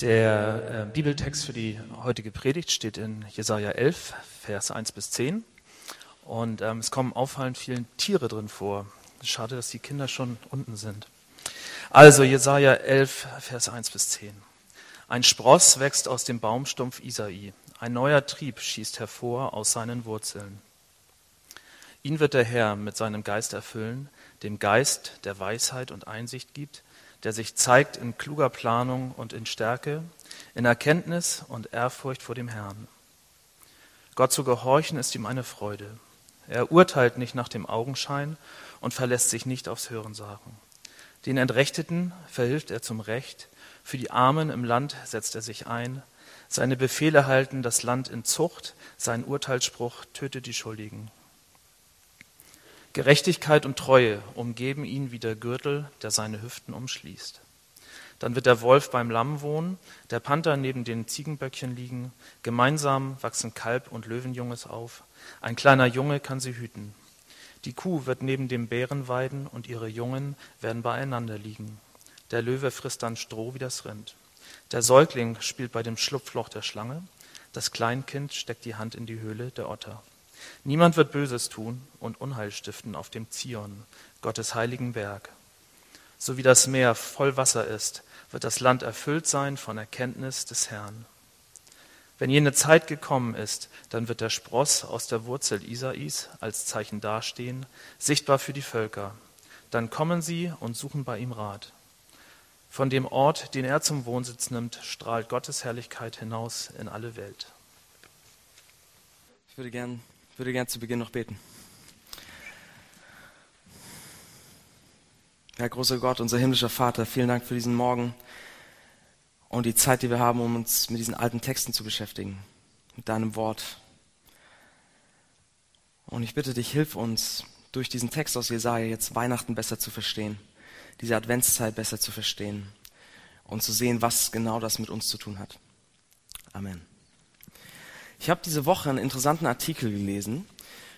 Der äh, Bibeltext für die heutige Predigt steht in Jesaja 11, Vers 1 bis 10. Und ähm, es kommen auffallend viele Tiere drin vor. Schade, dass die Kinder schon unten sind. Also Jesaja 11, Vers 1 bis 10. Ein Spross wächst aus dem Baumstumpf Isai. Ein neuer Trieb schießt hervor aus seinen Wurzeln. Ihn wird der Herr mit seinem Geist erfüllen, dem Geist, der Weisheit und Einsicht gibt, der sich zeigt in kluger Planung und in Stärke, in Erkenntnis und Ehrfurcht vor dem Herrn. Gott zu gehorchen ist ihm eine Freude. Er urteilt nicht nach dem Augenschein und verlässt sich nicht aufs Hörensagen. Den Entrechteten verhilft er zum Recht, für die Armen im Land setzt er sich ein. Seine Befehle halten das Land in Zucht, sein Urteilsspruch tötet die Schuldigen. Gerechtigkeit und Treue umgeben ihn wie der Gürtel, der seine Hüften umschließt. Dann wird der Wolf beim Lamm wohnen, der Panther neben den Ziegenböckchen liegen. Gemeinsam wachsen Kalb und Löwenjunges auf. Ein kleiner Junge kann sie hüten. Die Kuh wird neben dem Bären weiden und ihre Jungen werden beieinander liegen. Der Löwe frisst dann Stroh wie das Rind. Der Säugling spielt bei dem Schlupfloch der Schlange. Das Kleinkind steckt die Hand in die Höhle der Otter. Niemand wird Böses tun und Unheil stiften auf dem Zion, Gottes heiligen Berg. So wie das Meer voll Wasser ist, wird das Land erfüllt sein von Erkenntnis des Herrn. Wenn jene Zeit gekommen ist, dann wird der Spross aus der Wurzel Isais als Zeichen dastehen, sichtbar für die Völker. Dann kommen sie und suchen bei ihm Rat. Von dem Ort, den er zum Wohnsitz nimmt, strahlt Gottes Herrlichkeit hinaus in alle Welt. Ich würde gern würde gern zu Beginn noch beten. Herr großer Gott, unser himmlischer Vater, vielen Dank für diesen Morgen und die Zeit, die wir haben, um uns mit diesen alten Texten zu beschäftigen, mit deinem Wort. Und ich bitte dich, hilf uns, durch diesen Text aus Jesaja jetzt Weihnachten besser zu verstehen, diese Adventszeit besser zu verstehen und zu sehen, was genau das mit uns zu tun hat. Amen. Ich habe diese Woche einen interessanten Artikel gelesen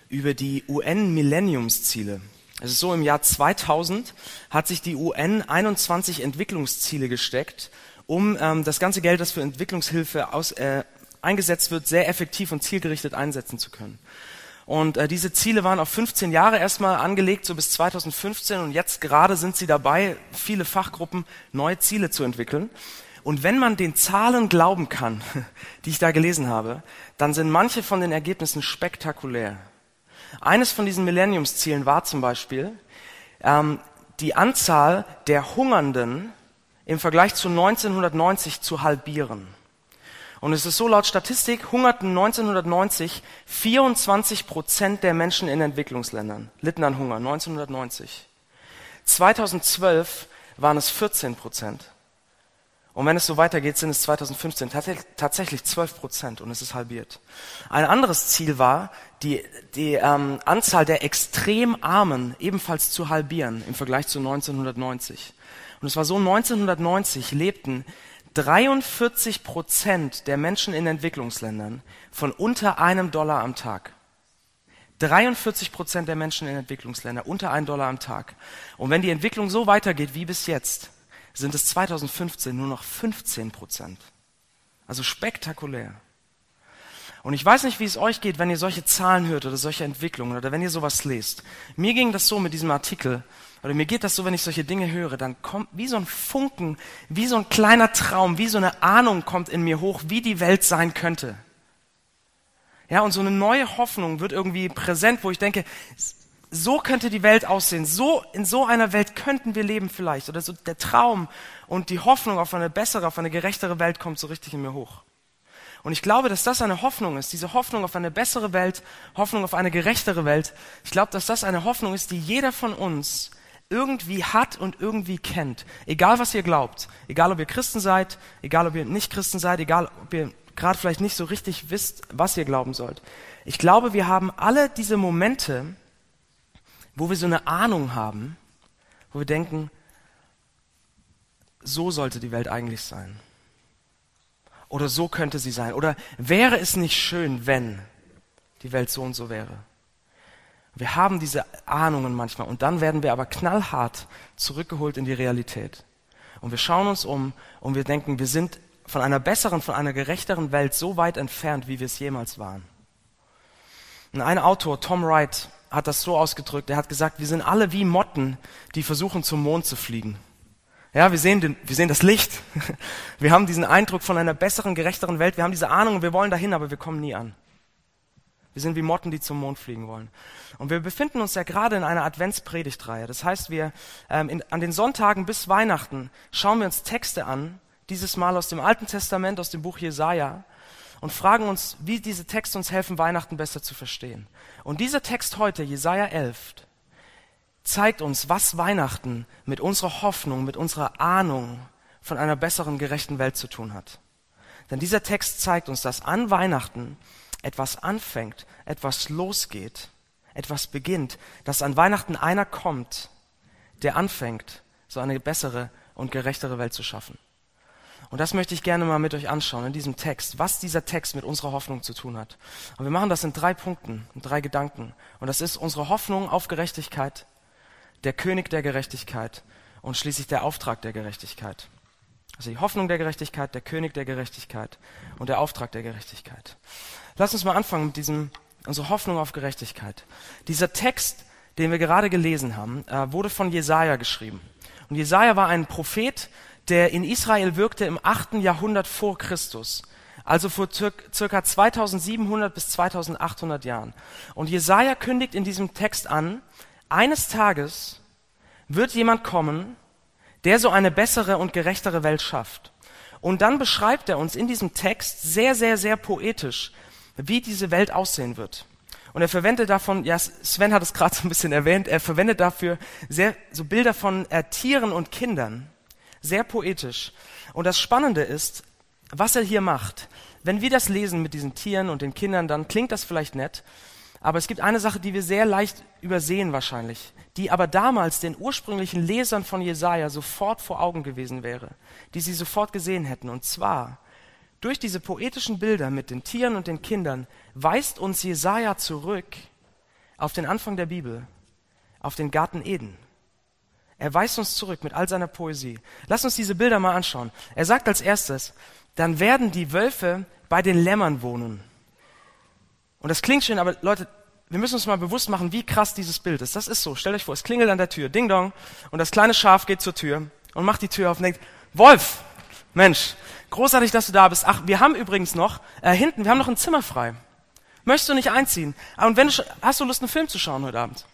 über die UN-Millenniumsziele. Es ist so, im Jahr 2000 hat sich die UN 21 Entwicklungsziele gesteckt, um ähm, das ganze Geld, das für Entwicklungshilfe aus, äh, eingesetzt wird, sehr effektiv und zielgerichtet einsetzen zu können. Und äh, diese Ziele waren auf 15 Jahre erstmal angelegt, so bis 2015. Und jetzt gerade sind sie dabei, viele Fachgruppen neue Ziele zu entwickeln. Und wenn man den Zahlen glauben kann, die ich da gelesen habe, dann sind manche von den Ergebnissen spektakulär. Eines von diesen Millenniumszielen war zum Beispiel, ähm, die Anzahl der Hungernden im Vergleich zu 1990 zu halbieren. Und es ist so laut Statistik, hungerten 1990 24 Prozent der Menschen in Entwicklungsländern, litten an Hunger, 1990. 2012 waren es 14 Prozent. Und wenn es so weitergeht, sind es 2015 tatsächlich 12 Prozent und es ist halbiert. Ein anderes Ziel war, die, die ähm, Anzahl der extrem Armen ebenfalls zu halbieren im Vergleich zu 1990. Und es war so, 1990 lebten 43 Prozent der Menschen in Entwicklungsländern von unter einem Dollar am Tag. 43 Prozent der Menschen in Entwicklungsländern unter einem Dollar am Tag. Und wenn die Entwicklung so weitergeht wie bis jetzt, sind es 2015 nur noch 15 Prozent. Also spektakulär. Und ich weiß nicht, wie es euch geht, wenn ihr solche Zahlen hört oder solche Entwicklungen oder wenn ihr sowas lest. Mir ging das so mit diesem Artikel, oder mir geht das so, wenn ich solche Dinge höre, dann kommt wie so ein Funken, wie so ein kleiner Traum, wie so eine Ahnung kommt in mir hoch, wie die Welt sein könnte. Ja, und so eine neue Hoffnung wird irgendwie präsent, wo ich denke, so könnte die Welt aussehen, so, in so einer Welt könnten wir leben vielleicht. Oder so der Traum und die Hoffnung auf eine bessere, auf eine gerechtere Welt kommt so richtig in mir hoch. Und ich glaube, dass das eine Hoffnung ist, diese Hoffnung auf eine bessere Welt, Hoffnung auf eine gerechtere Welt. Ich glaube, dass das eine Hoffnung ist, die jeder von uns irgendwie hat und irgendwie kennt. Egal was ihr glaubt, egal ob ihr Christen seid, egal ob ihr nicht Christen seid, egal ob ihr gerade vielleicht nicht so richtig wisst, was ihr glauben sollt. Ich glaube, wir haben alle diese Momente, wo wir so eine Ahnung haben, wo wir denken, so sollte die Welt eigentlich sein. Oder so könnte sie sein. Oder wäre es nicht schön, wenn die Welt so und so wäre. Wir haben diese Ahnungen manchmal und dann werden wir aber knallhart zurückgeholt in die Realität. Und wir schauen uns um und wir denken, wir sind von einer besseren, von einer gerechteren Welt so weit entfernt, wie wir es jemals waren. Und ein Autor, Tom Wright, hat das so ausgedrückt. Er hat gesagt, wir sind alle wie Motten, die versuchen zum Mond zu fliegen. Ja, wir sehen, den, wir sehen das Licht. Wir haben diesen Eindruck von einer besseren, gerechteren Welt. Wir haben diese Ahnung, wir wollen dahin, aber wir kommen nie an. Wir sind wie Motten, die zum Mond fliegen wollen. Und wir befinden uns ja gerade in einer Adventspredigtreihe. Das heißt, wir ähm, in, an den Sonntagen bis Weihnachten schauen wir uns Texte an, dieses Mal aus dem Alten Testament, aus dem Buch Jesaja, und fragen uns, wie diese Texte uns helfen, Weihnachten besser zu verstehen. Und dieser Text heute, Jesaja 11, zeigt uns, was Weihnachten mit unserer Hoffnung, mit unserer Ahnung von einer besseren, gerechten Welt zu tun hat. Denn dieser Text zeigt uns, dass an Weihnachten etwas anfängt, etwas losgeht, etwas beginnt, dass an Weihnachten einer kommt, der anfängt, so eine bessere und gerechtere Welt zu schaffen. Und das möchte ich gerne mal mit euch anschauen in diesem Text, was dieser Text mit unserer Hoffnung zu tun hat. Und wir machen das in drei Punkten, in drei Gedanken. Und das ist unsere Hoffnung auf Gerechtigkeit, der König der Gerechtigkeit und schließlich der Auftrag der Gerechtigkeit. Also die Hoffnung der Gerechtigkeit, der König der Gerechtigkeit und der Auftrag der Gerechtigkeit. Lass uns mal anfangen mit diesem, unsere Hoffnung auf Gerechtigkeit. Dieser Text, den wir gerade gelesen haben, äh, wurde von Jesaja geschrieben. Und Jesaja war ein Prophet, der in Israel wirkte im achten Jahrhundert vor Christus. Also vor circa 2700 bis 2800 Jahren. Und Jesaja kündigt in diesem Text an, eines Tages wird jemand kommen, der so eine bessere und gerechtere Welt schafft. Und dann beschreibt er uns in diesem Text sehr, sehr, sehr poetisch, wie diese Welt aussehen wird. Und er verwendet davon, ja, Sven hat es gerade so ein bisschen erwähnt, er verwendet dafür sehr, so Bilder von äh, Tieren und Kindern. Sehr poetisch. Und das Spannende ist, was er hier macht. Wenn wir das lesen mit diesen Tieren und den Kindern, dann klingt das vielleicht nett. Aber es gibt eine Sache, die wir sehr leicht übersehen wahrscheinlich, die aber damals den ursprünglichen Lesern von Jesaja sofort vor Augen gewesen wäre, die sie sofort gesehen hätten. Und zwar, durch diese poetischen Bilder mit den Tieren und den Kindern weist uns Jesaja zurück auf den Anfang der Bibel, auf den Garten Eden. Er weist uns zurück mit all seiner Poesie. Lass uns diese Bilder mal anschauen. Er sagt als erstes, dann werden die Wölfe bei den Lämmern wohnen. Und das klingt schön, aber Leute, wir müssen uns mal bewusst machen, wie krass dieses Bild ist. Das ist so. Stellt euch vor, es klingelt an der Tür, Ding Dong, und das kleine Schaf geht zur Tür und macht die Tür auf und denkt, Wolf, Mensch, großartig, dass du da bist. Ach, wir haben übrigens noch, äh, hinten, wir haben noch ein Zimmer frei. Möchtest du nicht einziehen? Ah, und wenn du, hast du Lust, einen Film zu schauen heute Abend?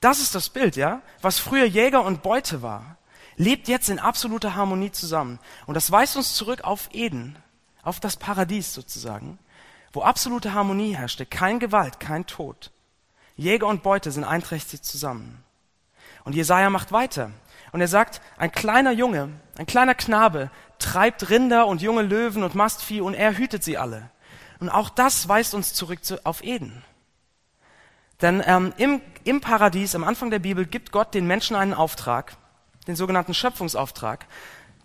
Das ist das Bild, ja? Was früher Jäger und Beute war, lebt jetzt in absoluter Harmonie zusammen. Und das weist uns zurück auf Eden, auf das Paradies sozusagen wo absolute Harmonie herrschte, kein Gewalt, kein Tod. Jäger und Beute sind einträchtig zusammen. Und Jesaja macht weiter. Und er sagt, ein kleiner Junge, ein kleiner Knabe treibt Rinder und junge Löwen und Mastvieh und er hütet sie alle. Und auch das weist uns zurück zu, auf Eden. Denn ähm, im, im Paradies, am Anfang der Bibel, gibt Gott den Menschen einen Auftrag, den sogenannten Schöpfungsauftrag,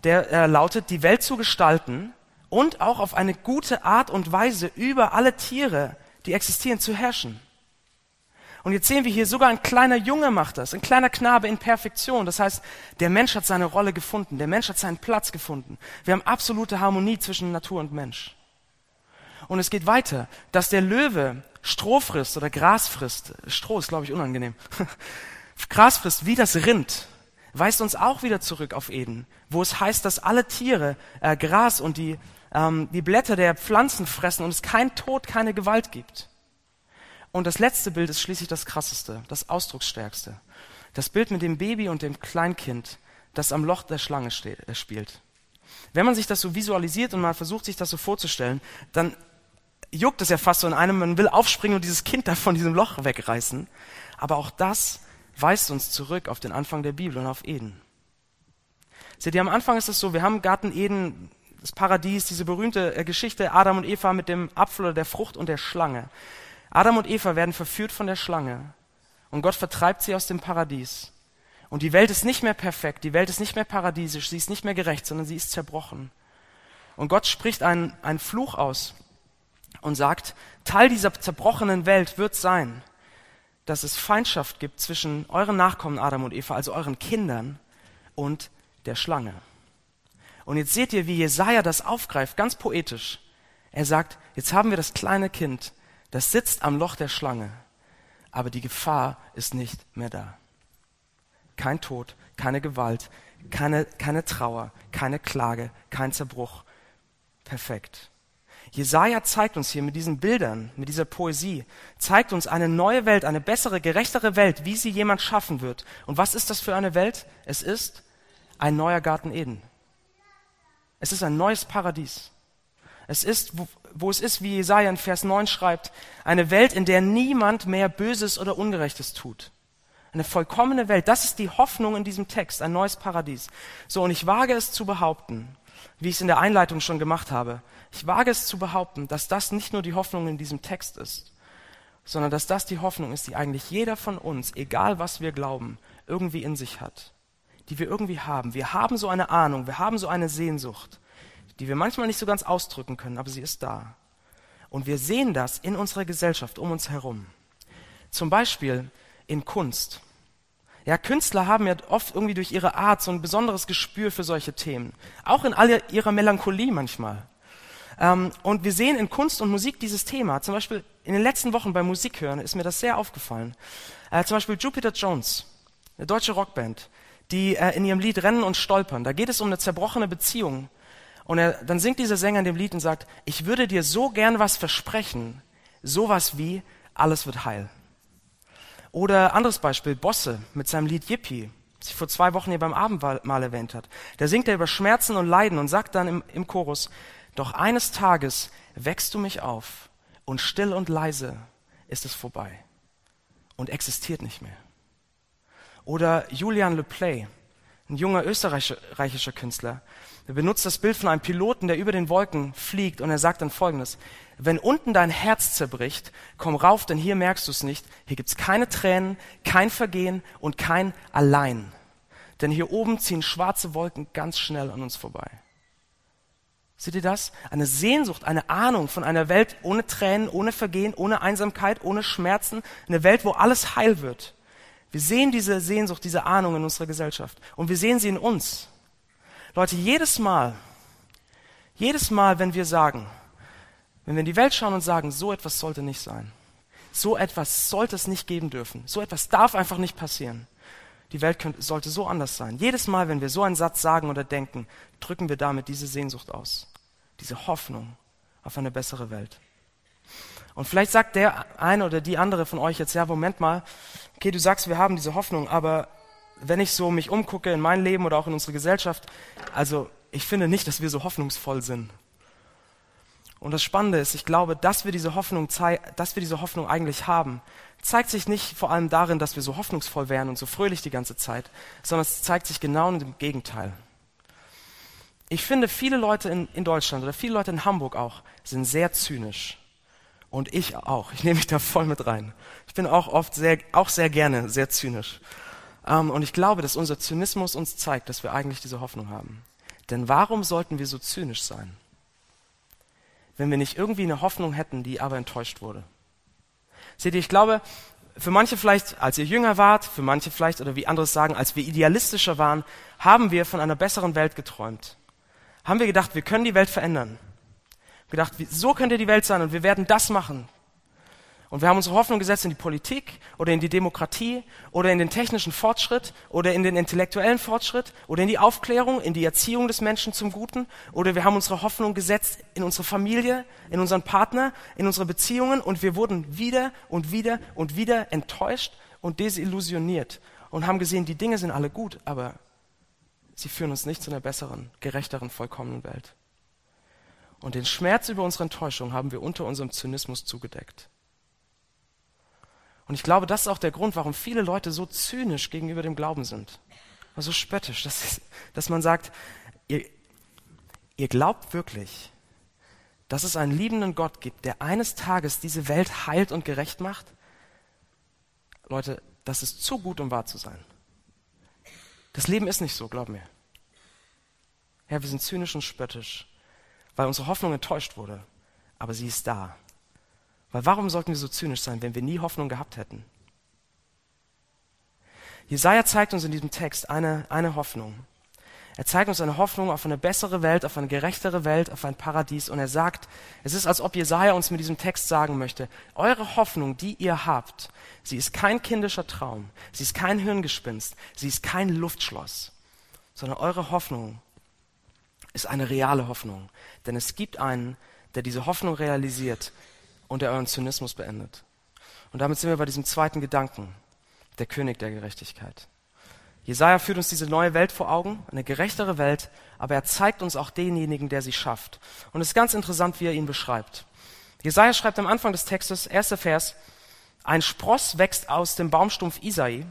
der äh, lautet, die Welt zu gestalten und auch auf eine gute Art und Weise über alle Tiere, die existieren, zu herrschen. Und jetzt sehen wir hier, sogar ein kleiner Junge macht das, ein kleiner Knabe in Perfektion. Das heißt, der Mensch hat seine Rolle gefunden, der Mensch hat seinen Platz gefunden. Wir haben absolute Harmonie zwischen Natur und Mensch. Und es geht weiter, dass der Löwe Stroh frisst oder Gras frisst. Stroh ist, glaube ich, unangenehm. Gras frisst wie das Rind weist uns auch wieder zurück auf Eden, wo es heißt, dass alle Tiere äh, Gras und die ähm, die Blätter der Pflanzen fressen und es kein Tod, keine Gewalt gibt. Und das letzte Bild ist schließlich das krasseste, das ausdrucksstärkste. Das Bild mit dem Baby und dem Kleinkind, das am Loch der Schlange steht, äh, spielt. Wenn man sich das so visualisiert und mal versucht, sich das so vorzustellen, dann juckt es ja fast so in einem, man will aufspringen und dieses Kind da von diesem Loch wegreißen. Aber auch das weist uns zurück auf den Anfang der Bibel und auf Eden. Seht ihr, am Anfang ist es so, wir haben Garten Eden das Paradies, diese berühmte äh, Geschichte Adam und Eva mit dem Apfel oder der Frucht und der Schlange. Adam und Eva werden verführt von der Schlange und Gott vertreibt sie aus dem Paradies. Und die Welt ist nicht mehr perfekt, die Welt ist nicht mehr paradiesisch, sie ist nicht mehr gerecht, sondern sie ist zerbrochen. Und Gott spricht einen, einen Fluch aus und sagt, Teil dieser zerbrochenen Welt wird sein, dass es Feindschaft gibt zwischen euren Nachkommen Adam und Eva, also euren Kindern und der Schlange. Und jetzt seht ihr, wie Jesaja das aufgreift, ganz poetisch. Er sagt, jetzt haben wir das kleine Kind, das sitzt am Loch der Schlange, aber die Gefahr ist nicht mehr da. Kein Tod, keine Gewalt, keine, keine Trauer, keine Klage, kein Zerbruch. Perfekt. Jesaja zeigt uns hier mit diesen Bildern, mit dieser Poesie, zeigt uns eine neue Welt, eine bessere, gerechtere Welt, wie sie jemand schaffen wird. Und was ist das für eine Welt? Es ist ein neuer Garten Eden. Es ist ein neues Paradies. Es ist, wo, wo es ist, wie Jesaja in Vers 9 schreibt, eine Welt, in der niemand mehr Böses oder Ungerechtes tut. Eine vollkommene Welt. Das ist die Hoffnung in diesem Text, ein neues Paradies. So, und ich wage es zu behaupten, wie ich es in der Einleitung schon gemacht habe, ich wage es zu behaupten, dass das nicht nur die Hoffnung in diesem Text ist, sondern dass das die Hoffnung ist, die eigentlich jeder von uns, egal was wir glauben, irgendwie in sich hat, die wir irgendwie haben. Wir haben so eine Ahnung, wir haben so eine Sehnsucht, die wir manchmal nicht so ganz ausdrücken können, aber sie ist da. Und wir sehen das in unserer Gesellschaft um uns herum. Zum Beispiel in Kunst. Ja, Künstler haben ja oft irgendwie durch ihre Art so ein besonderes Gespür für solche Themen. Auch in all ihrer Melancholie manchmal. Ähm, und wir sehen in Kunst und Musik dieses Thema. Zum Beispiel in den letzten Wochen beim Musikhören ist mir das sehr aufgefallen. Äh, zum Beispiel Jupiter Jones, eine deutsche Rockband, die äh, in ihrem Lied Rennen und Stolpern, da geht es um eine zerbrochene Beziehung. Und er, dann singt dieser Sänger in dem Lied und sagt, ich würde dir so gern was versprechen, sowas wie, alles wird heil. Oder anderes Beispiel, Bosse mit seinem Lied Yippie, das ich vor zwei Wochen hier beim Abendmahl erwähnt hat. Da singt er über Schmerzen und Leiden und sagt dann im, im Chorus, doch eines Tages wächst du mich auf und still und leise ist es vorbei und existiert nicht mehr. Oder Julian Le Play, ein junger österreichischer Künstler, er benutzt das Bild von einem Piloten, der über den Wolken fliegt und er sagt dann folgendes, wenn unten dein Herz zerbricht, komm rauf, denn hier merkst du es nicht. Hier gibt's keine Tränen, kein Vergehen und kein Allein. Denn hier oben ziehen schwarze Wolken ganz schnell an uns vorbei. Seht ihr das? Eine Sehnsucht, eine Ahnung von einer Welt ohne Tränen, ohne Vergehen, ohne Einsamkeit, ohne Schmerzen, eine Welt, wo alles heil wird. Wir sehen diese Sehnsucht, diese Ahnung in unserer Gesellschaft und wir sehen sie in uns. Leute, jedes Mal, jedes Mal, wenn wir sagen, wenn wir in die Welt schauen und sagen, so etwas sollte nicht sein, so etwas sollte es nicht geben dürfen, so etwas darf einfach nicht passieren, die Welt könnte, sollte so anders sein. Jedes Mal, wenn wir so einen Satz sagen oder denken, drücken wir damit diese Sehnsucht aus, diese Hoffnung auf eine bessere Welt. Und vielleicht sagt der eine oder die andere von euch jetzt, ja, Moment mal, okay, du sagst, wir haben diese Hoffnung, aber wenn ich so mich umgucke in mein Leben oder auch in unsere Gesellschaft, also ich finde nicht, dass wir so hoffnungsvoll sind. Und das Spannende ist, ich glaube, dass wir diese Hoffnung, dass wir diese Hoffnung eigentlich haben, zeigt sich nicht vor allem darin, dass wir so hoffnungsvoll wären und so fröhlich die ganze Zeit, sondern es zeigt sich genau im Gegenteil. Ich finde, viele Leute in, in Deutschland oder viele Leute in Hamburg auch sind sehr zynisch. Und ich auch. Ich nehme mich da voll mit rein. Ich bin auch oft sehr, auch sehr gerne sehr zynisch. Ähm, und ich glaube, dass unser Zynismus uns zeigt, dass wir eigentlich diese Hoffnung haben. Denn warum sollten wir so zynisch sein, wenn wir nicht irgendwie eine Hoffnung hätten, die aber enttäuscht wurde? Seht ihr, ich glaube, für manche vielleicht, als ihr jünger wart, für manche vielleicht, oder wie andere sagen, als wir idealistischer waren, haben wir von einer besseren Welt geträumt. Haben wir gedacht, wir können die Welt verändern. Gedacht, so könnte die Welt sein und wir werden das machen. Und wir haben unsere Hoffnung gesetzt in die Politik oder in die Demokratie oder in den technischen Fortschritt oder in den intellektuellen Fortschritt oder in die Aufklärung, in die Erziehung des Menschen zum Guten oder wir haben unsere Hoffnung gesetzt in unsere Familie, in unseren Partner, in unsere Beziehungen und wir wurden wieder und wieder und wieder enttäuscht und desillusioniert und haben gesehen, die Dinge sind alle gut, aber sie führen uns nicht zu einer besseren, gerechteren, vollkommenen Welt. Und den Schmerz über unsere Enttäuschung haben wir unter unserem Zynismus zugedeckt. Und ich glaube, das ist auch der Grund, warum viele Leute so zynisch gegenüber dem Glauben sind. Also spöttisch, dass, dass man sagt, ihr, ihr glaubt wirklich, dass es einen liebenden Gott gibt, der eines Tages diese Welt heilt und gerecht macht? Leute, das ist zu gut, um wahr zu sein. Das Leben ist nicht so, glaub mir. Ja, wir sind zynisch und spöttisch, weil unsere Hoffnung enttäuscht wurde. Aber sie ist da. Weil warum sollten wir so zynisch sein, wenn wir nie Hoffnung gehabt hätten? Jesaja zeigt uns in diesem Text eine, eine Hoffnung. Er zeigt uns eine Hoffnung auf eine bessere Welt, auf eine gerechtere Welt, auf ein Paradies. Und er sagt, es ist, als ob Jesaja uns mit diesem Text sagen möchte, eure Hoffnung, die ihr habt, sie ist kein kindischer Traum, sie ist kein Hirngespinst, sie ist kein Luftschloss, sondern eure Hoffnung ist eine reale Hoffnung. Denn es gibt einen, der diese Hoffnung realisiert und der euren Zynismus beendet. Und damit sind wir bei diesem zweiten Gedanken, der König der Gerechtigkeit. Jesaja führt uns diese neue Welt vor Augen, eine gerechtere Welt, aber er zeigt uns auch denjenigen, der sie schafft. Und es ist ganz interessant, wie er ihn beschreibt. Jesaja schreibt am Anfang des Textes, erster Vers, ein Spross wächst aus dem Baumstumpf Isai,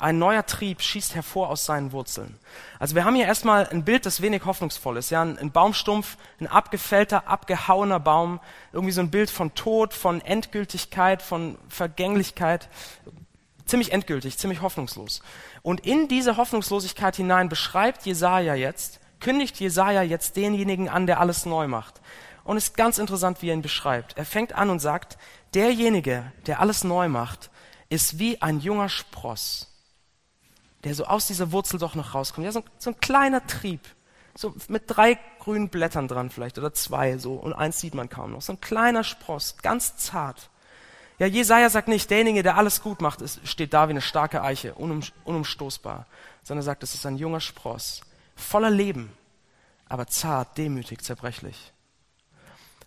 ein neuer Trieb schießt hervor aus seinen Wurzeln. Also wir haben hier erstmal ein Bild, das wenig hoffnungsvoll ist. Ja, ein Baumstumpf, ein abgefällter, abgehauener Baum, irgendwie so ein Bild von Tod, von Endgültigkeit, von Vergänglichkeit ziemlich endgültig, ziemlich hoffnungslos. Und in diese Hoffnungslosigkeit hinein beschreibt Jesaja jetzt, kündigt Jesaja jetzt denjenigen an, der alles neu macht. Und es ist ganz interessant, wie er ihn beschreibt. Er fängt an und sagt, derjenige, der alles neu macht, ist wie ein junger Spross, der so aus dieser Wurzel doch noch rauskommt. Ja, so, so ein kleiner Trieb, so mit drei grünen Blättern dran vielleicht oder zwei so und eins sieht man kaum noch. So ein kleiner Spross, ganz zart. Ja, Jesaja sagt nicht, derjenige, der alles gut macht, steht da wie eine starke Eiche, unum, unumstoßbar, sondern er sagt, es ist ein junger Spross, voller Leben, aber zart, demütig, zerbrechlich.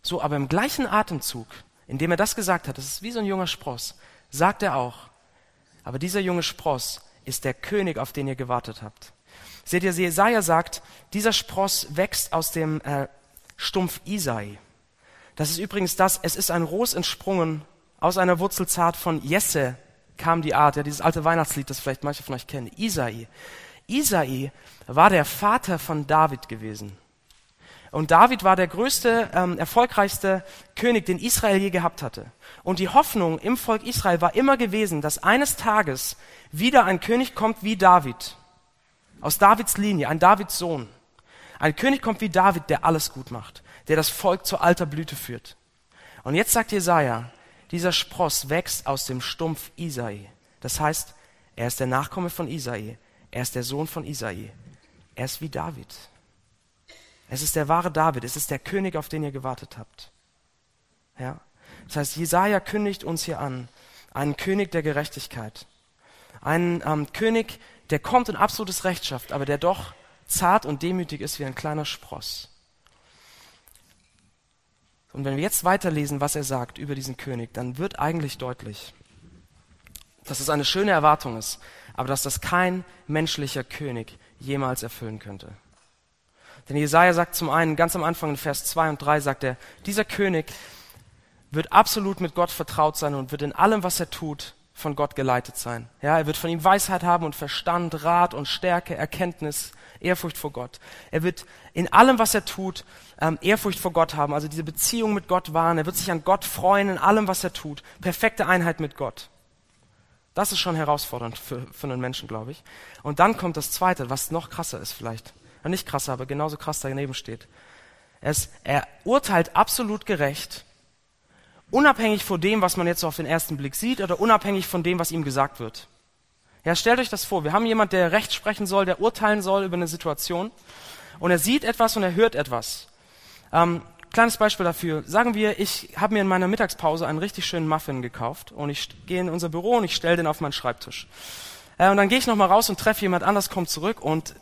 So, aber im gleichen Atemzug, in dem er das gesagt hat, das ist wie so ein junger Spross, sagt er auch, aber dieser junge Spross ist der König, auf den ihr gewartet habt. Seht ihr, Jesaja sagt, dieser Spross wächst aus dem äh, Stumpf Isai. Das ist übrigens das, es ist ein Ros entsprungen aus einer Wurzelzart von Jesse kam die Art, ja, dieses alte Weihnachtslied, das vielleicht manche von euch kennen, Isai. Isai war der Vater von David gewesen. Und David war der größte, ähm, erfolgreichste König, den Israel je gehabt hatte. Und die Hoffnung im Volk Israel war immer gewesen, dass eines Tages wieder ein König kommt wie David. Aus Davids Linie, ein Davids Sohn. Ein König kommt wie David, der alles gut macht, der das Volk zur alter Blüte führt. Und jetzt sagt Jesaja, dieser Spross wächst aus dem Stumpf Isai. Das heißt, er ist der Nachkomme von Isai. Er ist der Sohn von Isai. Er ist wie David. Es ist der wahre David. Es ist der König, auf den ihr gewartet habt. Ja? Das heißt, Jesaja kündigt uns hier an, einen König der Gerechtigkeit. Einen ähm, König, der kommt in absolutes Recht schafft, aber der doch zart und demütig ist wie ein kleiner Spross. Und wenn wir jetzt weiterlesen, was er sagt über diesen König, dann wird eigentlich deutlich, dass es eine schöne Erwartung ist, aber dass das kein menschlicher König jemals erfüllen könnte. Denn Jesaja sagt zum einen, ganz am Anfang in Vers 2 und 3 sagt er, dieser König wird absolut mit Gott vertraut sein und wird in allem, was er tut, von Gott geleitet sein. Ja, er wird von ihm Weisheit haben und Verstand, Rat und Stärke, Erkenntnis, Ehrfurcht vor Gott. Er wird in allem, was er tut, ähm, Ehrfurcht vor Gott haben, also diese Beziehung mit Gott wahren. Er wird sich an Gott freuen in allem, was er tut. Perfekte Einheit mit Gott. Das ist schon herausfordernd für, für einen Menschen, glaube ich. Und dann kommt das Zweite, was noch krasser ist vielleicht. Nicht krasser, aber genauso krass daneben steht. Es, er urteilt absolut gerecht, unabhängig von dem, was man jetzt so auf den ersten Blick sieht, oder unabhängig von dem, was ihm gesagt wird. Ja, stellt euch das vor. Wir haben jemand, der Recht sprechen soll, der urteilen soll über eine Situation. Und er sieht etwas und er hört etwas. Ähm, kleines Beispiel dafür. Sagen wir, ich habe mir in meiner Mittagspause einen richtig schönen Muffin gekauft und ich gehe in unser Büro und ich stelle den auf meinen Schreibtisch. Äh, und dann gehe ich nochmal raus und treffe jemand anders, kommt zurück und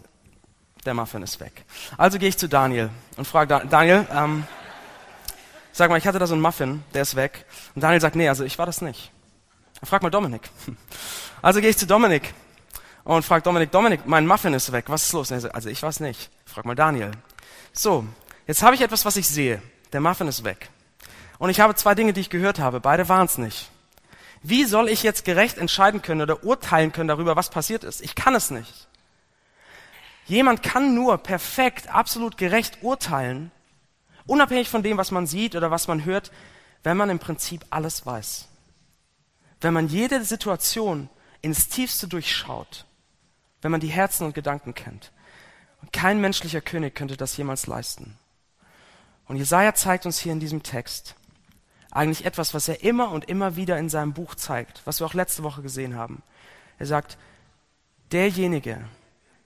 der Muffin ist weg. Also gehe ich zu Daniel und frage da, Daniel, ähm, sag mal, ich hatte da so einen Muffin, der ist weg. Und Daniel sagt, nee, also ich war das nicht. Frag mal Dominik. Also gehe ich zu Dominik und frage Dominik, Dominik, mein Muffin ist weg, was ist los? Sagt, also ich weiß nicht. Frag mal Daniel. So, jetzt habe ich etwas, was ich sehe. Der Muffin ist weg. Und ich habe zwei Dinge, die ich gehört habe. Beide waren es nicht. Wie soll ich jetzt gerecht entscheiden können oder urteilen können darüber, was passiert ist? Ich kann es nicht. Jemand kann nur perfekt, absolut gerecht urteilen, unabhängig von dem, was man sieht oder was man hört, wenn man im Prinzip alles weiß. Wenn man jede Situation ins Tiefste durchschaut, wenn man die Herzen und Gedanken kennt. Kein menschlicher König könnte das jemals leisten. Und Jesaja zeigt uns hier in diesem Text eigentlich etwas, was er immer und immer wieder in seinem Buch zeigt, was wir auch letzte Woche gesehen haben. Er sagt, derjenige,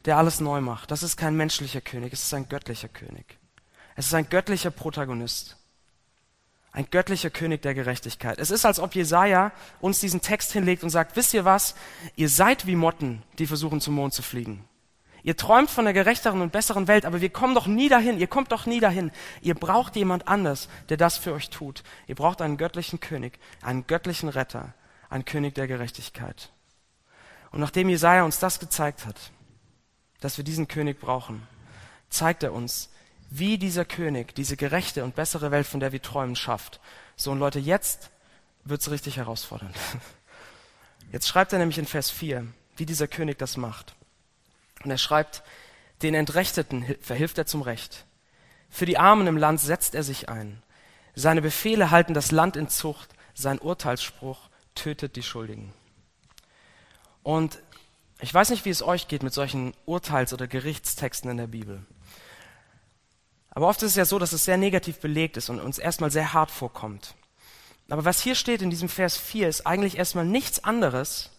der alles neu macht. Das ist kein menschlicher König, es ist ein göttlicher König. Es ist ein göttlicher Protagonist. Ein göttlicher König der Gerechtigkeit. Es ist, als ob Jesaja uns diesen Text hinlegt und sagt, wisst ihr was? Ihr seid wie Motten, die versuchen zum Mond zu fliegen. Ihr träumt von der gerechteren und besseren Welt, aber wir kommen doch nie dahin. Ihr kommt doch nie dahin. Ihr braucht jemand anders, der das für euch tut. Ihr braucht einen göttlichen König, einen göttlichen Retter, einen König der Gerechtigkeit. Und nachdem Jesaja uns das gezeigt hat, dass wir diesen König brauchen, zeigt er uns, wie dieser König diese gerechte und bessere Welt, von der wir träumen, schafft. So, und Leute, jetzt wird's richtig herausfordernd. Jetzt schreibt er nämlich in Vers 4, wie dieser König das macht. Und er schreibt, den Entrechteten verhilft er zum Recht. Für die Armen im Land setzt er sich ein. Seine Befehle halten das Land in Zucht. Sein Urteilsspruch tötet die Schuldigen. Und ich weiß nicht, wie es euch geht mit solchen Urteils- oder Gerichtstexten in der Bibel. Aber oft ist es ja so, dass es sehr negativ belegt ist und uns erstmal sehr hart vorkommt. Aber was hier steht in diesem Vers 4 ist eigentlich erstmal nichts anderes,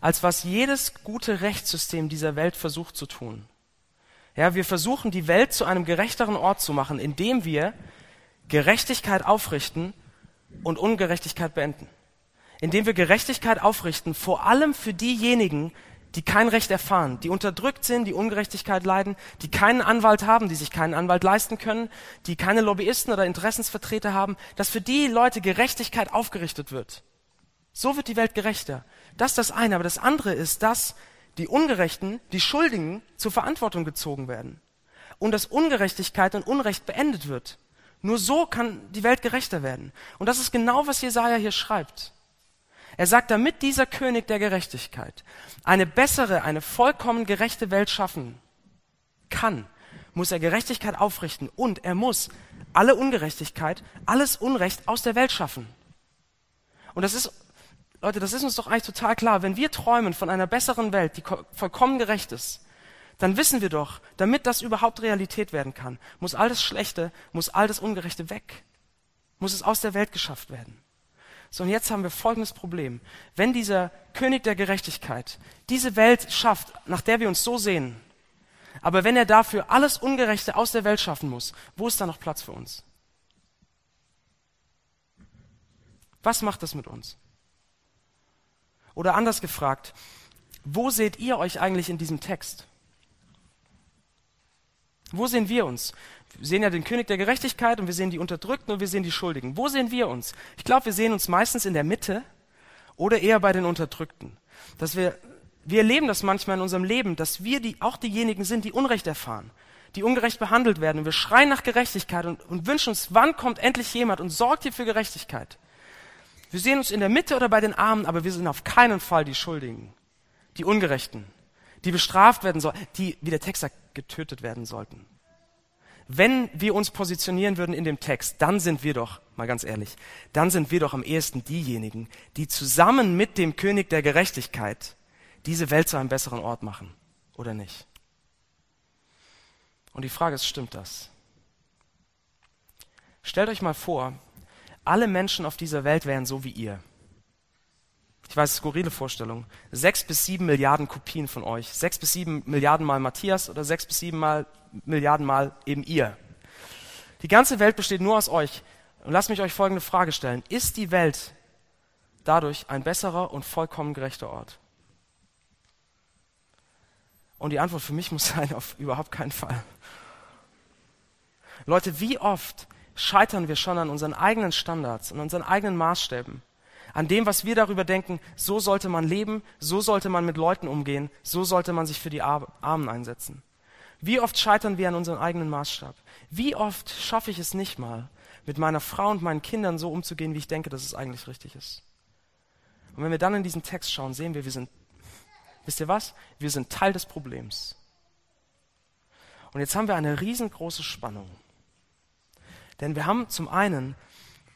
als was jedes gute Rechtssystem dieser Welt versucht zu tun. Ja, wir versuchen die Welt zu einem gerechteren Ort zu machen, indem wir Gerechtigkeit aufrichten und Ungerechtigkeit beenden. Indem wir Gerechtigkeit aufrichten, vor allem für diejenigen, die kein Recht erfahren, die unterdrückt sind, die Ungerechtigkeit leiden, die keinen Anwalt haben, die sich keinen Anwalt leisten können, die keine Lobbyisten oder Interessensvertreter haben, dass für die Leute Gerechtigkeit aufgerichtet wird. So wird die Welt gerechter. Das ist das eine. Aber das andere ist, dass die Ungerechten, die Schuldigen zur Verantwortung gezogen werden. Und dass Ungerechtigkeit und Unrecht beendet wird. Nur so kann die Welt gerechter werden. Und das ist genau, was Jesaja hier schreibt. Er sagt, damit dieser König der Gerechtigkeit eine bessere, eine vollkommen gerechte Welt schaffen kann, muss er Gerechtigkeit aufrichten und er muss alle Ungerechtigkeit, alles Unrecht aus der Welt schaffen. Und das ist, Leute, das ist uns doch eigentlich total klar. Wenn wir träumen von einer besseren Welt, die vollkommen gerecht ist, dann wissen wir doch, damit das überhaupt Realität werden kann, muss all das Schlechte, muss all das Ungerechte weg. Muss es aus der Welt geschafft werden. So, und jetzt haben wir folgendes Problem. Wenn dieser König der Gerechtigkeit diese Welt schafft, nach der wir uns so sehen, aber wenn er dafür alles Ungerechte aus der Welt schaffen muss, wo ist da noch Platz für uns? Was macht das mit uns? Oder anders gefragt, wo seht ihr euch eigentlich in diesem Text? Wo sehen wir uns? Sehen ja den König der Gerechtigkeit und wir sehen die Unterdrückten und wir sehen die Schuldigen. Wo sehen wir uns? Ich glaube, wir sehen uns meistens in der Mitte oder eher bei den Unterdrückten. Dass wir, wir erleben das manchmal in unserem Leben, dass wir die, auch diejenigen sind, die Unrecht erfahren, die ungerecht behandelt werden. Und wir schreien nach Gerechtigkeit und, und wünschen uns, wann kommt endlich jemand und sorgt hier für Gerechtigkeit. Wir sehen uns in der Mitte oder bei den Armen, aber wir sind auf keinen Fall die Schuldigen, die Ungerechten, die bestraft werden sollen, die, wie der Text sagt, getötet werden sollten. Wenn wir uns positionieren würden in dem Text, dann sind wir doch, mal ganz ehrlich, dann sind wir doch am ehesten diejenigen, die zusammen mit dem König der Gerechtigkeit diese Welt zu einem besseren Ort machen, oder nicht? Und die Frage ist, stimmt das? Stellt euch mal vor, alle Menschen auf dieser Welt wären so wie ihr. Ich weiß, skurrile Vorstellung. Sechs bis sieben Milliarden Kopien von euch. Sechs bis sieben Milliarden mal Matthias oder sechs bis sieben mal, Milliarden mal eben ihr. Die ganze Welt besteht nur aus euch. Und lasst mich euch folgende Frage stellen. Ist die Welt dadurch ein besserer und vollkommen gerechter Ort? Und die Antwort für mich muss sein, auf überhaupt keinen Fall. Leute, wie oft scheitern wir schon an unseren eigenen Standards, an unseren eigenen Maßstäben? An dem, was wir darüber denken, so sollte man leben, so sollte man mit Leuten umgehen, so sollte man sich für die Armen einsetzen. Wie oft scheitern wir an unserem eigenen Maßstab? Wie oft schaffe ich es nicht mal, mit meiner Frau und meinen Kindern so umzugehen, wie ich denke, dass es eigentlich richtig ist? Und wenn wir dann in diesen Text schauen, sehen wir, wir sind, wisst ihr was? Wir sind Teil des Problems. Und jetzt haben wir eine riesengroße Spannung. Denn wir haben zum einen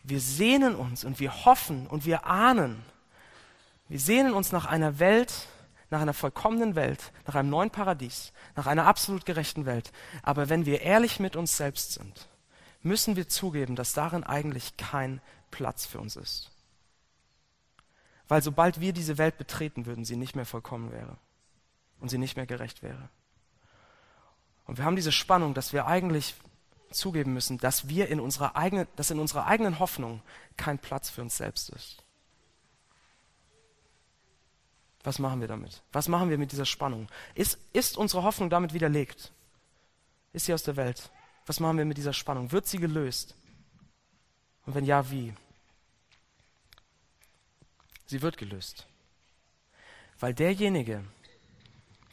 wir sehnen uns und wir hoffen und wir ahnen. Wir sehnen uns nach einer Welt, nach einer vollkommenen Welt, nach einem neuen Paradies, nach einer absolut gerechten Welt. Aber wenn wir ehrlich mit uns selbst sind, müssen wir zugeben, dass darin eigentlich kein Platz für uns ist. Weil sobald wir diese Welt betreten würden, sie nicht mehr vollkommen wäre und sie nicht mehr gerecht wäre. Und wir haben diese Spannung, dass wir eigentlich zugeben müssen, dass wir in unserer eigenen, dass in unserer eigenen Hoffnung kein Platz für uns selbst ist. Was machen wir damit? Was machen wir mit dieser Spannung? Ist, ist unsere Hoffnung damit widerlegt? Ist sie aus der Welt? Was machen wir mit dieser Spannung? Wird sie gelöst? Und wenn ja, wie? Sie wird gelöst. Weil derjenige,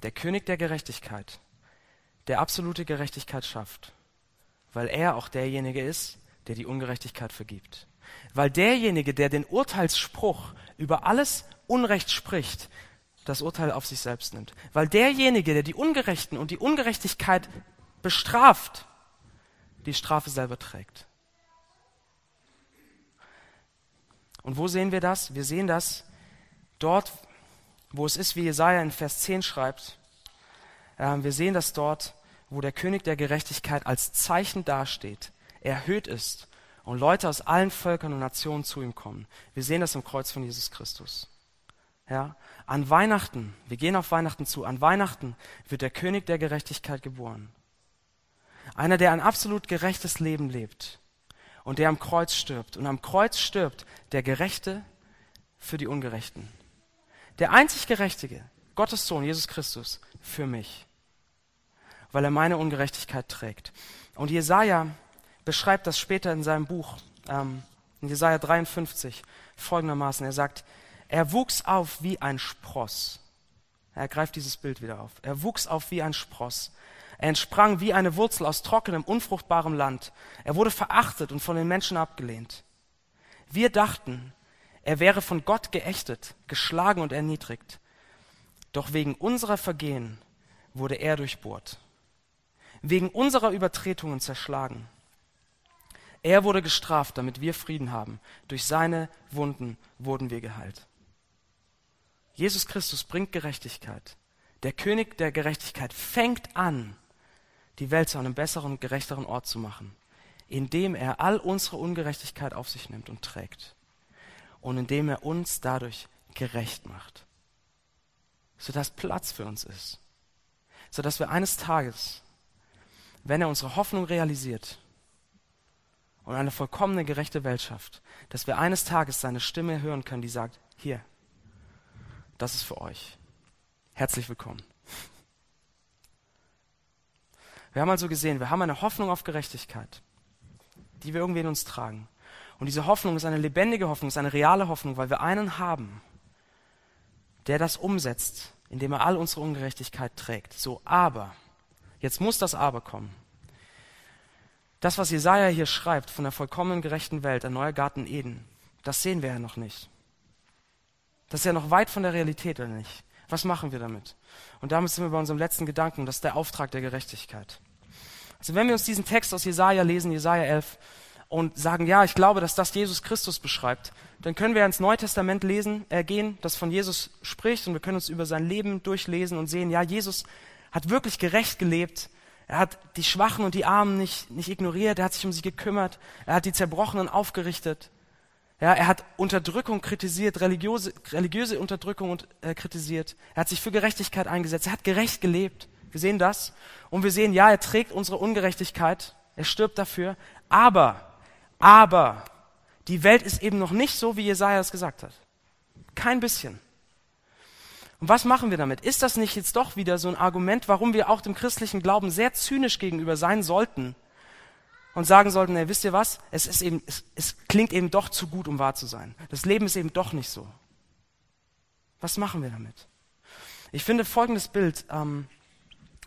der König der Gerechtigkeit, der absolute Gerechtigkeit schafft, weil er auch derjenige ist, der die Ungerechtigkeit vergibt. Weil derjenige, der den Urteilsspruch über alles Unrecht spricht, das Urteil auf sich selbst nimmt. Weil derjenige, der die Ungerechten und die Ungerechtigkeit bestraft, die Strafe selber trägt. Und wo sehen wir das? Wir sehen das dort, wo es ist, wie Jesaja in Vers 10 schreibt. Ähm, wir sehen das dort, wo der König der Gerechtigkeit als Zeichen dasteht, erhöht ist und Leute aus allen Völkern und Nationen zu ihm kommen. Wir sehen das im Kreuz von Jesus Christus. Ja, an Weihnachten, wir gehen auf Weihnachten zu, an Weihnachten wird der König der Gerechtigkeit geboren. Einer, der ein absolut gerechtes Leben lebt und der am Kreuz stirbt. Und am Kreuz stirbt der Gerechte für die Ungerechten. Der einzig Gerechtige, Gottes Sohn, Jesus Christus, für mich, weil er meine Ungerechtigkeit trägt. Und Jesaja beschreibt das später in seinem Buch, ähm, in Jesaja 53, folgendermaßen. Er sagt, er wuchs auf wie ein Spross. Er greift dieses Bild wieder auf. Er wuchs auf wie ein Spross. Er entsprang wie eine Wurzel aus trockenem, unfruchtbarem Land. Er wurde verachtet und von den Menschen abgelehnt. Wir dachten, er wäre von Gott geächtet, geschlagen und erniedrigt. Doch wegen unserer Vergehen wurde er durchbohrt, wegen unserer Übertretungen zerschlagen. Er wurde gestraft, damit wir Frieden haben. Durch seine Wunden wurden wir geheilt. Jesus Christus bringt Gerechtigkeit. Der König der Gerechtigkeit fängt an, die Welt zu einem besseren und gerechteren Ort zu machen, indem er all unsere Ungerechtigkeit auf sich nimmt und trägt und indem er uns dadurch gerecht macht, sodass Platz für uns ist, sodass wir eines Tages, wenn er unsere Hoffnung realisiert und eine vollkommene gerechte Welt schafft, dass wir eines Tages seine Stimme hören können, die sagt, hier, das ist für euch. Herzlich willkommen. Wir haben also gesehen, wir haben eine Hoffnung auf Gerechtigkeit, die wir irgendwie in uns tragen. Und diese Hoffnung ist eine lebendige Hoffnung, ist eine reale Hoffnung, weil wir einen haben, der das umsetzt, indem er all unsere Ungerechtigkeit trägt. So, aber, jetzt muss das Aber kommen. Das, was Jesaja hier schreibt von der vollkommenen gerechten Welt, ein neuer Garten Eden, das sehen wir ja noch nicht. Das ist ja noch weit von der Realität, oder nicht? Was machen wir damit? Und damit sind wir bei unserem letzten Gedanken, das ist der Auftrag der Gerechtigkeit. Also wenn wir uns diesen Text aus Jesaja lesen, Jesaja 11, und sagen, ja, ich glaube, dass das Jesus Christus beschreibt, dann können wir ins Neue Testament lesen, äh, gehen, das von Jesus spricht, und wir können uns über sein Leben durchlesen und sehen, ja, Jesus hat wirklich gerecht gelebt. Er hat die Schwachen und die Armen nicht, nicht ignoriert, er hat sich um sie gekümmert, er hat die Zerbrochenen aufgerichtet. Ja, er hat Unterdrückung kritisiert, religiöse, religiöse Unterdrückung und, äh, kritisiert. Er hat sich für Gerechtigkeit eingesetzt. Er hat gerecht gelebt. Wir sehen das. Und wir sehen, ja, er trägt unsere Ungerechtigkeit. Er stirbt dafür. Aber, aber, die Welt ist eben noch nicht so, wie Jesaja es gesagt hat. Kein bisschen. Und was machen wir damit? Ist das nicht jetzt doch wieder so ein Argument, warum wir auch dem christlichen Glauben sehr zynisch gegenüber sein sollten? und sagen sollten, ey, wisst ihr was? Es, ist eben, es, es klingt eben doch zu gut, um wahr zu sein. Das Leben ist eben doch nicht so. Was machen wir damit? Ich finde folgendes Bild ähm,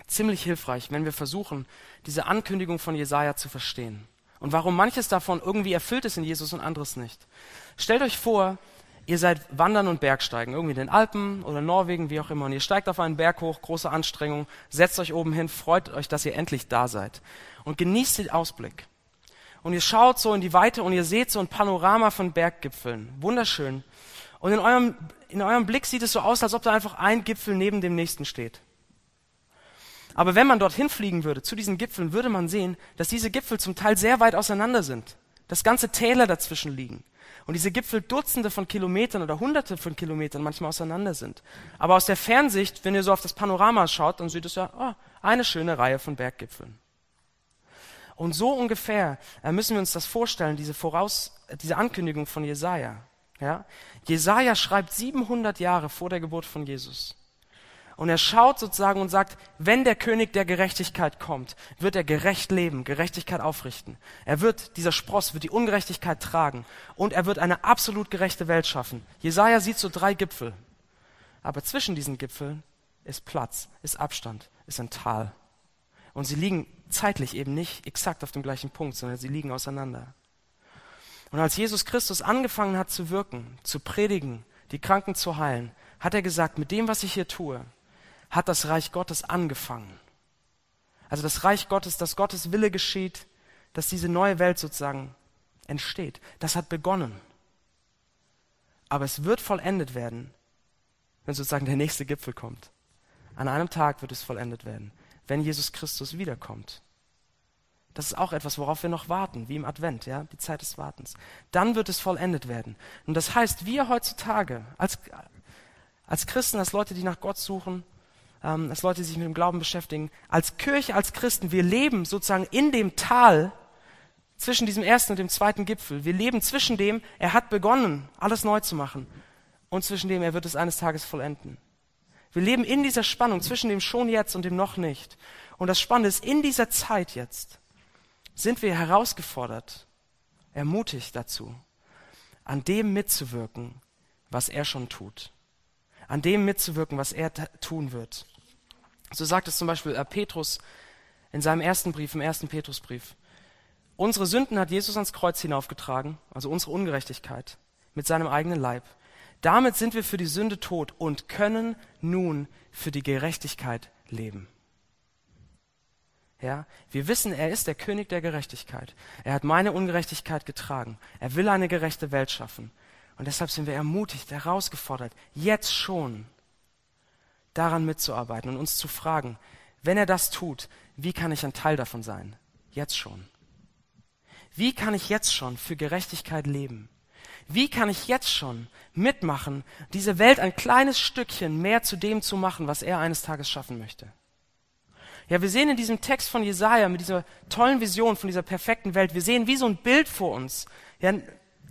ziemlich hilfreich, wenn wir versuchen, diese Ankündigung von Jesaja zu verstehen. Und warum manches davon irgendwie erfüllt ist in Jesus und anderes nicht. Stellt euch vor, ihr seid Wandern und Bergsteigen, irgendwie in den Alpen oder Norwegen, wie auch immer, und ihr steigt auf einen Berg hoch, große Anstrengung, setzt euch oben hin, freut euch, dass ihr endlich da seid und genießt den Ausblick. Und ihr schaut so in die Weite und ihr seht so ein Panorama von Berggipfeln. Wunderschön. Und in eurem, in eurem Blick sieht es so aus, als ob da einfach ein Gipfel neben dem nächsten steht. Aber wenn man dorthin fliegen würde, zu diesen Gipfeln, würde man sehen, dass diese Gipfel zum Teil sehr weit auseinander sind. Dass ganze Täler dazwischen liegen. Und diese Gipfel Dutzende von Kilometern oder Hunderte von Kilometern manchmal auseinander sind. Aber aus der Fernsicht, wenn ihr so auf das Panorama schaut, dann sieht es ja, oh, eine schöne Reihe von Berggipfeln. Und so ungefähr äh, müssen wir uns das vorstellen, diese, Voraus, diese Ankündigung von Jesaja. Ja? Jesaja schreibt 700 Jahre vor der Geburt von Jesus. Und er schaut sozusagen und sagt, wenn der König der Gerechtigkeit kommt, wird er gerecht leben, Gerechtigkeit aufrichten. Er wird, dieser Spross wird die Ungerechtigkeit tragen und er wird eine absolut gerechte Welt schaffen. Jesaja sieht so drei Gipfel. Aber zwischen diesen Gipfeln ist Platz, ist Abstand, ist ein Tal. Und sie liegen zeitlich eben nicht exakt auf dem gleichen Punkt, sondern sie liegen auseinander. Und als Jesus Christus angefangen hat zu wirken, zu predigen, die Kranken zu heilen, hat er gesagt, mit dem, was ich hier tue, hat das Reich Gottes angefangen. Also das Reich Gottes, dass Gottes Wille geschieht, dass diese neue Welt sozusagen entsteht. Das hat begonnen. Aber es wird vollendet werden, wenn sozusagen der nächste Gipfel kommt. An einem Tag wird es vollendet werden, wenn Jesus Christus wiederkommt. Das ist auch etwas, worauf wir noch warten, wie im Advent, ja, die Zeit des Wartens. Dann wird es vollendet werden. Und das heißt, wir heutzutage, als, als Christen, als Leute, die nach Gott suchen, ähm, als Leute, sich mit dem Glauben beschäftigen, als Kirche, als Christen, wir leben sozusagen in dem Tal zwischen diesem ersten und dem zweiten Gipfel. Wir leben zwischen dem, er hat begonnen, alles neu zu machen, und zwischen dem, er wird es eines Tages vollenden. Wir leben in dieser Spannung zwischen dem schon jetzt und dem noch nicht. Und das Spannende ist, in dieser Zeit jetzt, sind wir herausgefordert, ermutigt dazu, an dem mitzuwirken, was er schon tut. An dem mitzuwirken, was er tun wird. So sagt es zum Beispiel äh, Petrus in seinem ersten Brief, im ersten Petrusbrief. Unsere Sünden hat Jesus ans Kreuz hinaufgetragen, also unsere Ungerechtigkeit, mit seinem eigenen Leib. Damit sind wir für die Sünde tot und können nun für die Gerechtigkeit leben. Ja, wir wissen, er ist der König der Gerechtigkeit. Er hat meine Ungerechtigkeit getragen. Er will eine gerechte Welt schaffen. Und deshalb sind wir ermutigt, herausgefordert, jetzt schon daran mitzuarbeiten und uns zu fragen, wenn er das tut, wie kann ich ein Teil davon sein? Jetzt schon. Wie kann ich jetzt schon für Gerechtigkeit leben? Wie kann ich jetzt schon mitmachen, diese Welt ein kleines Stückchen mehr zu dem zu machen, was er eines Tages schaffen möchte? Ja, wir sehen in diesem Text von Jesaja mit dieser tollen Vision von dieser perfekten Welt, wir sehen wie so ein Bild vor uns. Ja,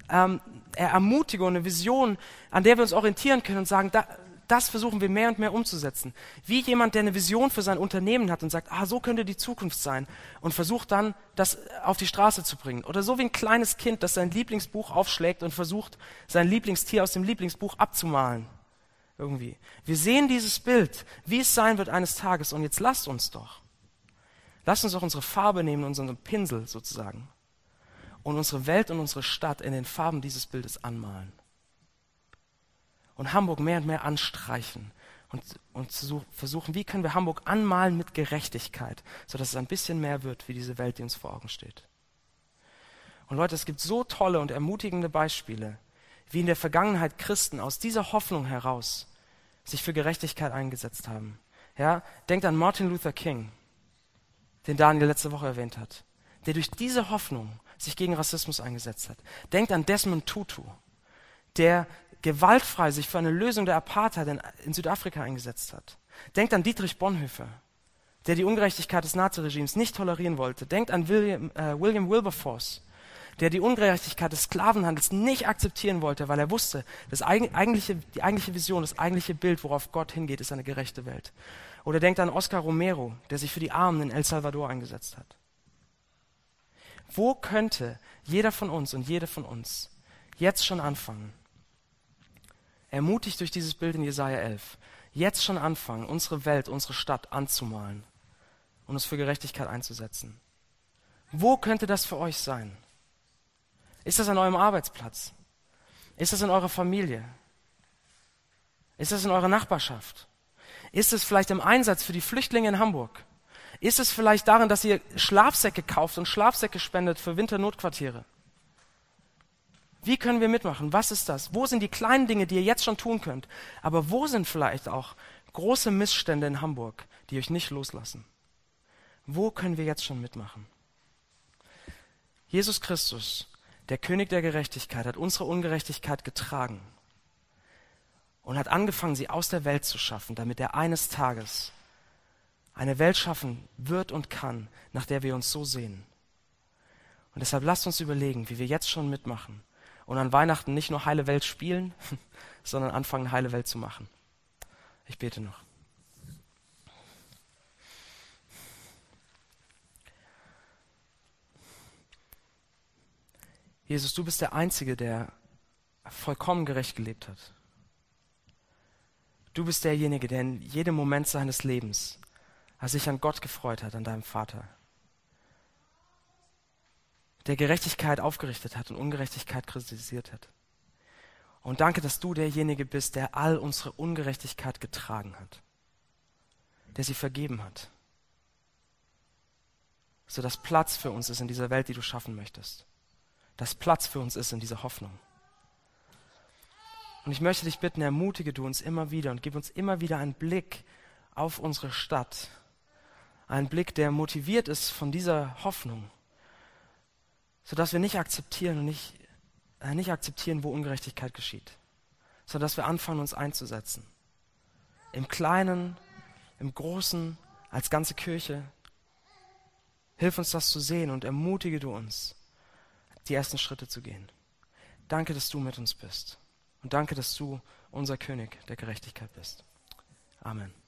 ähm, Ermutigung, eine Vision, an der wir uns orientieren können und sagen, da, das versuchen wir mehr und mehr umzusetzen. Wie jemand, der eine Vision für sein Unternehmen hat und sagt, ah, so könnte die Zukunft sein und versucht dann, das auf die Straße zu bringen. Oder so wie ein kleines Kind, das sein Lieblingsbuch aufschlägt und versucht, sein Lieblingstier aus dem Lieblingsbuch abzumalen irgendwie. Wir sehen dieses Bild, wie es sein wird eines Tages. Und jetzt lasst uns doch. Lasst uns doch unsere Farbe nehmen, unseren Pinsel sozusagen. Und unsere Welt und unsere Stadt in den Farben dieses Bildes anmalen. Und Hamburg mehr und mehr anstreichen. Und, und zu versuchen, wie können wir Hamburg anmalen mit Gerechtigkeit, sodass es ein bisschen mehr wird wie diese Welt, die uns vor Augen steht. Und Leute, es gibt so tolle und ermutigende Beispiele, wie in der Vergangenheit Christen aus dieser Hoffnung heraus sich für Gerechtigkeit eingesetzt haben. Ja, denkt an Martin Luther King, den Daniel letzte Woche erwähnt hat, der durch diese Hoffnung sich gegen Rassismus eingesetzt hat. Denkt an Desmond Tutu, der gewaltfrei sich für eine Lösung der Apartheid in, in Südafrika eingesetzt hat. Denkt an Dietrich Bonhoeffer, der die Ungerechtigkeit des Naziregimes nicht tolerieren wollte. Denkt an William, äh, William Wilberforce, der die Ungerechtigkeit des Sklavenhandels nicht akzeptieren wollte, weil er wusste, das eigentliche, die eigentliche Vision, das eigentliche Bild, worauf Gott hingeht, ist eine gerechte Welt. Oder denkt an Oscar Romero, der sich für die Armen in El Salvador eingesetzt hat. Wo könnte jeder von uns und jede von uns jetzt schon anfangen, ermutigt durch dieses Bild in Jesaja 11, jetzt schon anfangen, unsere Welt, unsere Stadt anzumalen und uns für Gerechtigkeit einzusetzen? Wo könnte das für euch sein? Ist das an eurem Arbeitsplatz? Ist das in eurer Familie? Ist das in eurer Nachbarschaft? Ist es vielleicht im Einsatz für die Flüchtlinge in Hamburg? Ist es vielleicht darin, dass ihr Schlafsäcke kauft und Schlafsäcke spendet für Winternotquartiere? Wie können wir mitmachen? Was ist das? Wo sind die kleinen Dinge, die ihr jetzt schon tun könnt? Aber wo sind vielleicht auch große Missstände in Hamburg, die euch nicht loslassen? Wo können wir jetzt schon mitmachen? Jesus Christus der König der Gerechtigkeit hat unsere Ungerechtigkeit getragen und hat angefangen, sie aus der Welt zu schaffen, damit er eines Tages eine Welt schaffen wird und kann, nach der wir uns so sehen. Und deshalb lasst uns überlegen, wie wir jetzt schon mitmachen und an Weihnachten nicht nur heile Welt spielen, sondern anfangen, heile Welt zu machen. Ich bete noch. Jesus, du bist der Einzige, der vollkommen gerecht gelebt hat. Du bist derjenige, der in jedem Moment seines Lebens sich an Gott gefreut hat, an deinem Vater. Der Gerechtigkeit aufgerichtet hat und Ungerechtigkeit kritisiert hat. Und danke, dass du derjenige bist, der all unsere Ungerechtigkeit getragen hat, der sie vergeben hat, sodass Platz für uns ist in dieser Welt, die du schaffen möchtest dass Platz für uns ist in dieser Hoffnung. Und ich möchte dich bitten, ermutige du uns immer wieder und gib uns immer wieder einen Blick auf unsere Stadt. Einen Blick, der motiviert ist von dieser Hoffnung, sodass wir nicht akzeptieren und nicht, äh, nicht akzeptieren, wo Ungerechtigkeit geschieht, sondern dass wir anfangen, uns einzusetzen. Im Kleinen, im Großen, als ganze Kirche. Hilf uns das zu sehen und ermutige du uns die ersten Schritte zu gehen. Danke, dass du mit uns bist. Und danke, dass du unser König der Gerechtigkeit bist. Amen.